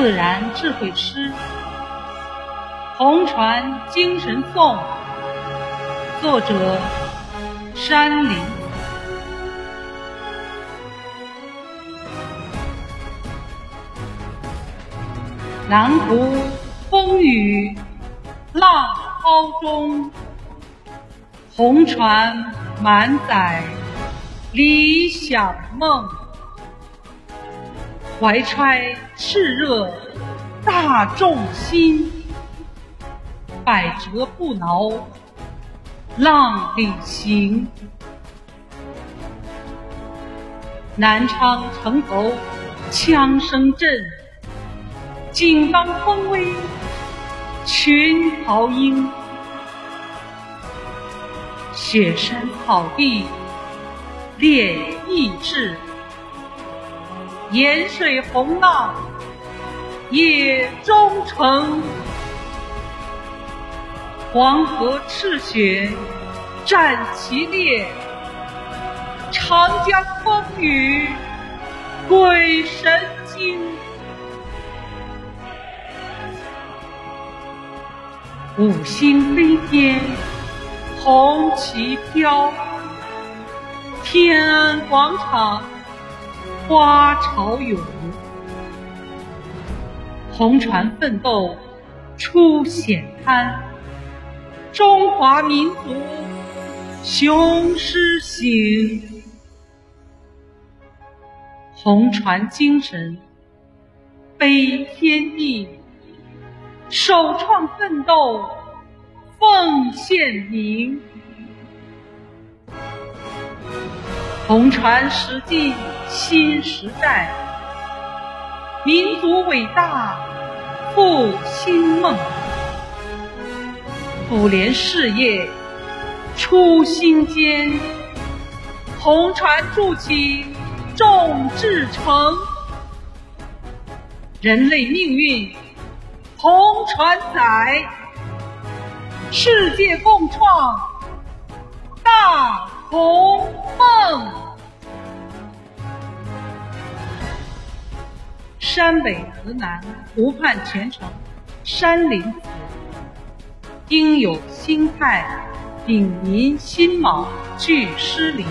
自然智慧诗，红传精神颂，作者山林。南湖风雨浪涛中，红船满载理想梦。怀揣炽热大众心，百折不挠浪里行。南昌城头枪声震，井冈风威群豪英。雪山草地练意志。盐水洪浪野忠诚，黄河赤血战旗烈，长江风雨鬼神惊。五星飞天红旗飘，天安广场。花朝涌，红船奋斗出险滩，中华民族雄狮行，红船精神飞天地，首创奋斗奉献名，红船驶进。新时代，民族伟大复兴梦，妇联事业初心坚，红船筑起众志成，人类命运红船载，世界共创大红凤。山北河南，湖畔前程，山林子，应有心态，秉民辛卯，聚诗林。